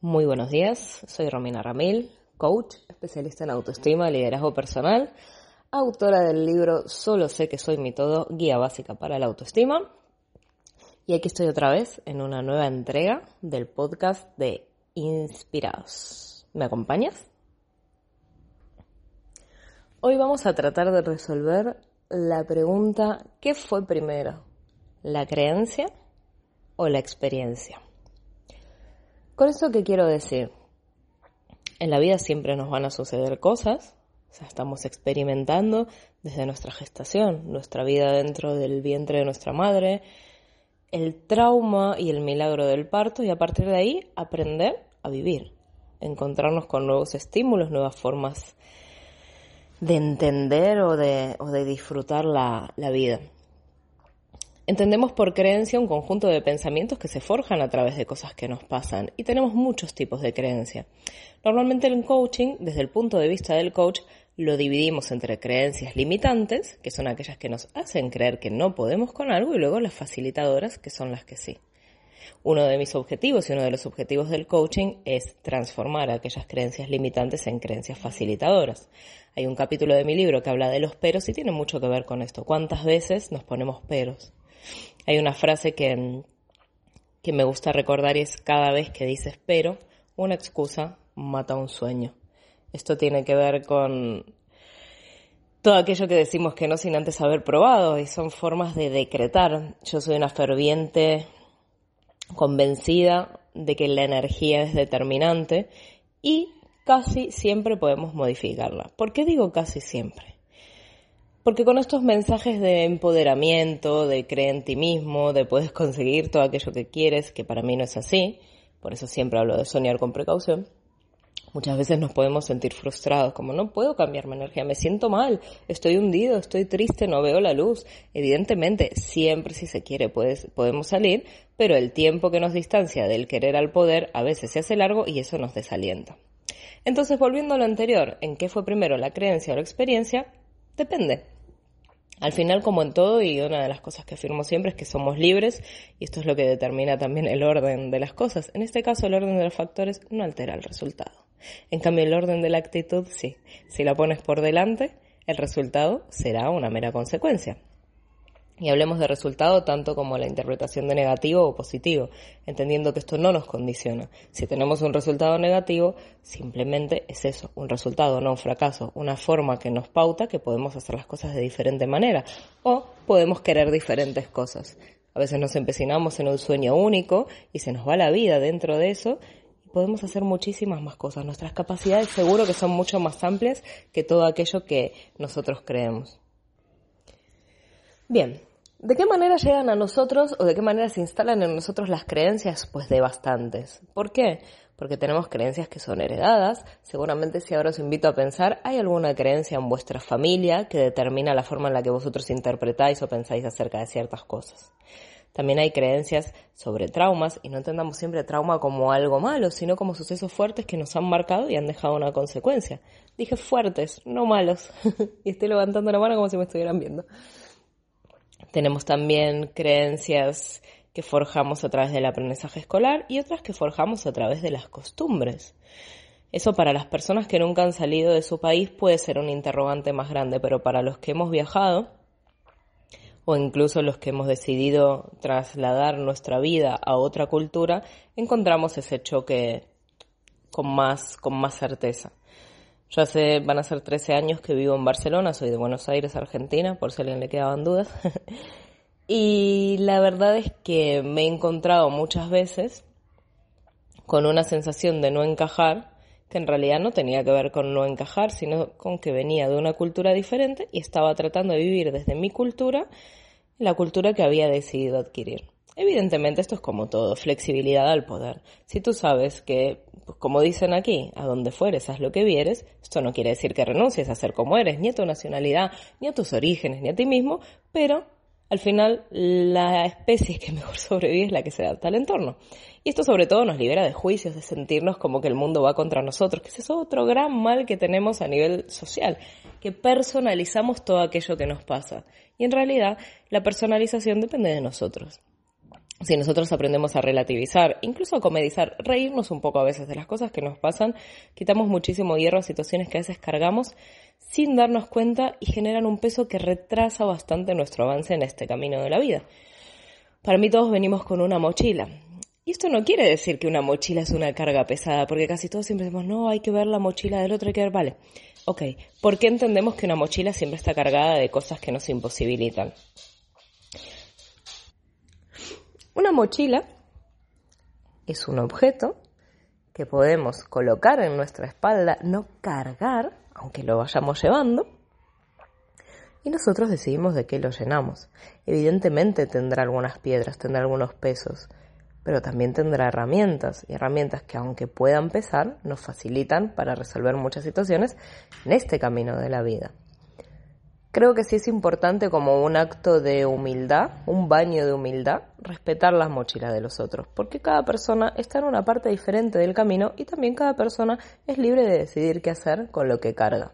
Muy buenos días, soy Romina Ramil, coach, especialista en autoestima liderazgo personal, autora del libro Solo sé que soy mi todo, guía básica para la autoestima. Y aquí estoy otra vez en una nueva entrega del podcast de Inspirados. ¿Me acompañas? Hoy vamos a tratar de resolver la pregunta ¿qué fue primero? ¿La creencia o la experiencia? Con eso qué quiero decir? En la vida siempre nos van a suceder cosas, o sea, estamos experimentando desde nuestra gestación, nuestra vida dentro del vientre de nuestra madre, el trauma y el milagro del parto y a partir de ahí aprender a vivir, encontrarnos con nuevos estímulos, nuevas formas de entender o de, disfrutar la vida. Entendemos por creencia un conjunto de pensamientos que se forjan a través de cosas que nos pasan y tenemos muchos tipos de creencia. Normalmente en coaching, desde el punto de vista del coach, lo dividimos entre creencias limitantes, que son aquellas que nos hacen creer que no podemos con algo, y luego las facilitadoras, que son las que sí. Uno de mis objetivos y uno de los objetivos del coaching es transformar aquellas creencias limitantes en creencias facilitadoras. Hay un capítulo de mi libro que habla de los peros y tiene mucho que ver con esto. ¿Cuántas veces nos ponemos peros? Hay una frase que, que me gusta recordar y es cada vez que dices pero, una excusa mata un sueño. Esto tiene que ver con todo aquello que decimos que no sin antes haber probado y son formas de decretar. Yo soy una ferviente convencida de que la energía es determinante y casi siempre podemos modificarla. ¿Por qué digo casi siempre? Porque con estos mensajes de empoderamiento, de creer en ti mismo, de puedes conseguir todo aquello que quieres, que para mí no es así, por eso siempre hablo de soñar con precaución, muchas veces nos podemos sentir frustrados, como no puedo cambiar mi energía, me siento mal, estoy hundido, estoy triste, no veo la luz. Evidentemente, siempre si se quiere podemos salir, pero el tiempo que nos distancia del querer al poder a veces se hace largo y eso nos desalienta. Entonces, volviendo a lo anterior, ¿en qué fue primero la creencia o la experiencia? Depende. Al final, como en todo, y una de las cosas que afirmo siempre es que somos libres y esto es lo que determina también el orden de las cosas. En este caso, el orden de los factores no altera el resultado. En cambio, el orden de la actitud sí. Si la pones por delante, el resultado será una mera consecuencia. Y hablemos de resultado tanto como la interpretación de negativo o positivo, entendiendo que esto no nos condiciona. Si tenemos un resultado negativo, simplemente es eso, un resultado, no un fracaso, una forma que nos pauta que podemos hacer las cosas de diferente manera o podemos querer diferentes cosas. A veces nos empecinamos en un sueño único y se nos va la vida dentro de eso y podemos hacer muchísimas más cosas. Nuestras capacidades seguro que son mucho más amplias que todo aquello que nosotros creemos. Bien, ¿De qué manera llegan a nosotros o de qué manera se instalan en nosotros las creencias? Pues de bastantes. ¿Por qué? Porque tenemos creencias que son heredadas. Seguramente si ahora os invito a pensar, ¿hay alguna creencia en vuestra familia que determina la forma en la que vosotros interpretáis o pensáis acerca de ciertas cosas? También hay creencias sobre traumas y no entendamos siempre trauma como algo malo, sino como sucesos fuertes que nos han marcado y han dejado una consecuencia. Dije fuertes, no malos. y estoy levantando la mano como si me estuvieran viendo. Tenemos también creencias que forjamos a través del aprendizaje escolar y otras que forjamos a través de las costumbres. Eso para las personas que nunca han salido de su país puede ser un interrogante más grande, pero para los que hemos viajado o incluso los que hemos decidido trasladar nuestra vida a otra cultura, encontramos ese choque con más, con más certeza. Yo hace, van a ser 13 años que vivo en Barcelona, soy de Buenos Aires, Argentina, por si alguien le quedaban dudas. y la verdad es que me he encontrado muchas veces con una sensación de no encajar, que en realidad no tenía que ver con no encajar, sino con que venía de una cultura diferente y estaba tratando de vivir desde mi cultura la cultura que había decidido adquirir. Evidentemente esto es como todo, flexibilidad al poder. Si tú sabes que, pues como dicen aquí, a donde fueres, haz lo que vieres, esto no quiere decir que renuncies a ser como eres, ni a tu nacionalidad, ni a tus orígenes, ni a ti mismo, pero al final la especie que mejor sobrevive es la que se adapta al entorno. Y esto sobre todo nos libera de juicios, de sentirnos como que el mundo va contra nosotros, que es otro gran mal que tenemos a nivel social, que personalizamos todo aquello que nos pasa. Y en realidad la personalización depende de nosotros. Si nosotros aprendemos a relativizar, incluso a comedizar, reírnos un poco a veces de las cosas que nos pasan, quitamos muchísimo hierro a situaciones que a veces cargamos sin darnos cuenta y generan un peso que retrasa bastante nuestro avance en este camino de la vida. Para mí todos venimos con una mochila. Y esto no quiere decir que una mochila es una carga pesada, porque casi todos siempre decimos, no, hay que ver la mochila del otro, hay que ver, vale. Ok, ¿por qué entendemos que una mochila siempre está cargada de cosas que nos imposibilitan? Una mochila es un objeto que podemos colocar en nuestra espalda, no cargar, aunque lo vayamos llevando, y nosotros decidimos de qué lo llenamos. Evidentemente tendrá algunas piedras, tendrá algunos pesos, pero también tendrá herramientas, y herramientas que aunque puedan pesar, nos facilitan para resolver muchas situaciones en este camino de la vida. Creo que sí es importante como un acto de humildad, un baño de humildad, respetar las mochilas de los otros, porque cada persona está en una parte diferente del camino y también cada persona es libre de decidir qué hacer con lo que carga.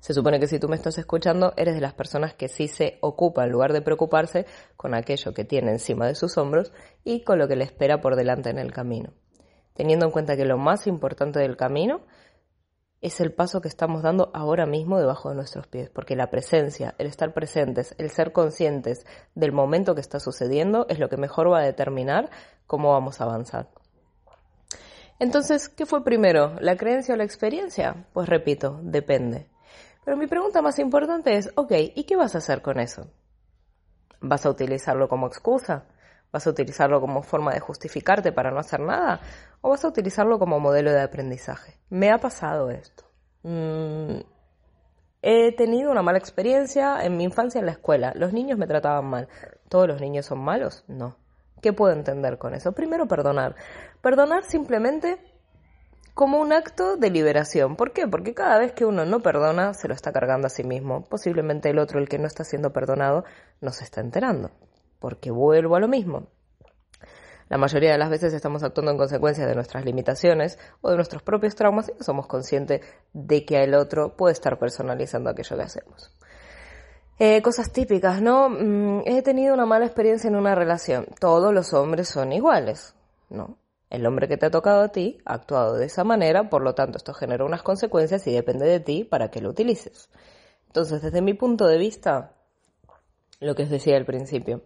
Se supone que si tú me estás escuchando, eres de las personas que sí se ocupa en lugar de preocuparse con aquello que tiene encima de sus hombros y con lo que le espera por delante en el camino. Teniendo en cuenta que lo más importante del camino es el paso que estamos dando ahora mismo debajo de nuestros pies, porque la presencia, el estar presentes, el ser conscientes del momento que está sucediendo es lo que mejor va a determinar cómo vamos a avanzar. Entonces, ¿qué fue primero, la creencia o la experiencia? Pues repito, depende. Pero mi pregunta más importante es, ok, ¿y qué vas a hacer con eso? ¿Vas a utilizarlo como excusa? ¿Vas a utilizarlo como forma de justificarte para no hacer nada? ¿O vas a utilizarlo como modelo de aprendizaje? Me ha pasado esto. Mm, he tenido una mala experiencia en mi infancia en la escuela. Los niños me trataban mal. ¿Todos los niños son malos? No. ¿Qué puedo entender con eso? Primero, perdonar. Perdonar simplemente como un acto de liberación. ¿Por qué? Porque cada vez que uno no perdona, se lo está cargando a sí mismo. Posiblemente el otro, el que no está siendo perdonado, no se está enterando porque vuelvo a lo mismo. La mayoría de las veces estamos actuando en consecuencia de nuestras limitaciones o de nuestros propios traumas y no somos conscientes de que el otro puede estar personalizando aquello que hacemos. Eh, cosas típicas, ¿no? Mm, he tenido una mala experiencia en una relación. Todos los hombres son iguales, ¿no? El hombre que te ha tocado a ti ha actuado de esa manera, por lo tanto esto genera unas consecuencias y depende de ti para que lo utilices. Entonces, desde mi punto de vista, lo que os decía al principio,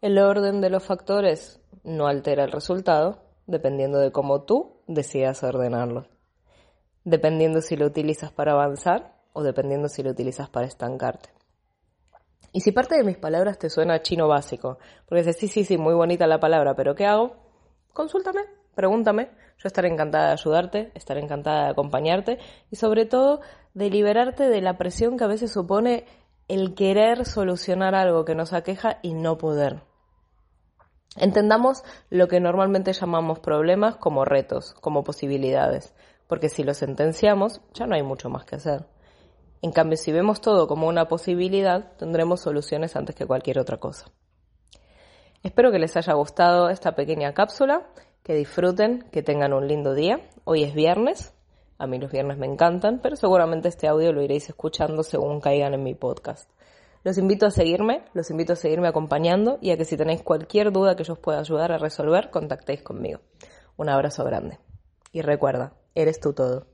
el orden de los factores no altera el resultado dependiendo de cómo tú decidas ordenarlo. Dependiendo si lo utilizas para avanzar o dependiendo si lo utilizas para estancarte. Y si parte de mis palabras te suena chino básico, porque dices, sí, sí, sí, muy bonita la palabra, pero ¿qué hago? Consúltame, pregúntame. Yo estaré encantada de ayudarte, estaré encantada de acompañarte y sobre todo de liberarte de la presión que a veces supone el querer solucionar algo que nos aqueja y no poder. Entendamos lo que normalmente llamamos problemas como retos, como posibilidades, porque si los sentenciamos ya no hay mucho más que hacer. En cambio, si vemos todo como una posibilidad, tendremos soluciones antes que cualquier otra cosa. Espero que les haya gustado esta pequeña cápsula, que disfruten, que tengan un lindo día. Hoy es viernes, a mí los viernes me encantan, pero seguramente este audio lo iréis escuchando según caigan en mi podcast. Los invito a seguirme, los invito a seguirme acompañando y a que si tenéis cualquier duda que yo os pueda ayudar a resolver, contactéis conmigo. Un abrazo grande. Y recuerda, eres tú todo.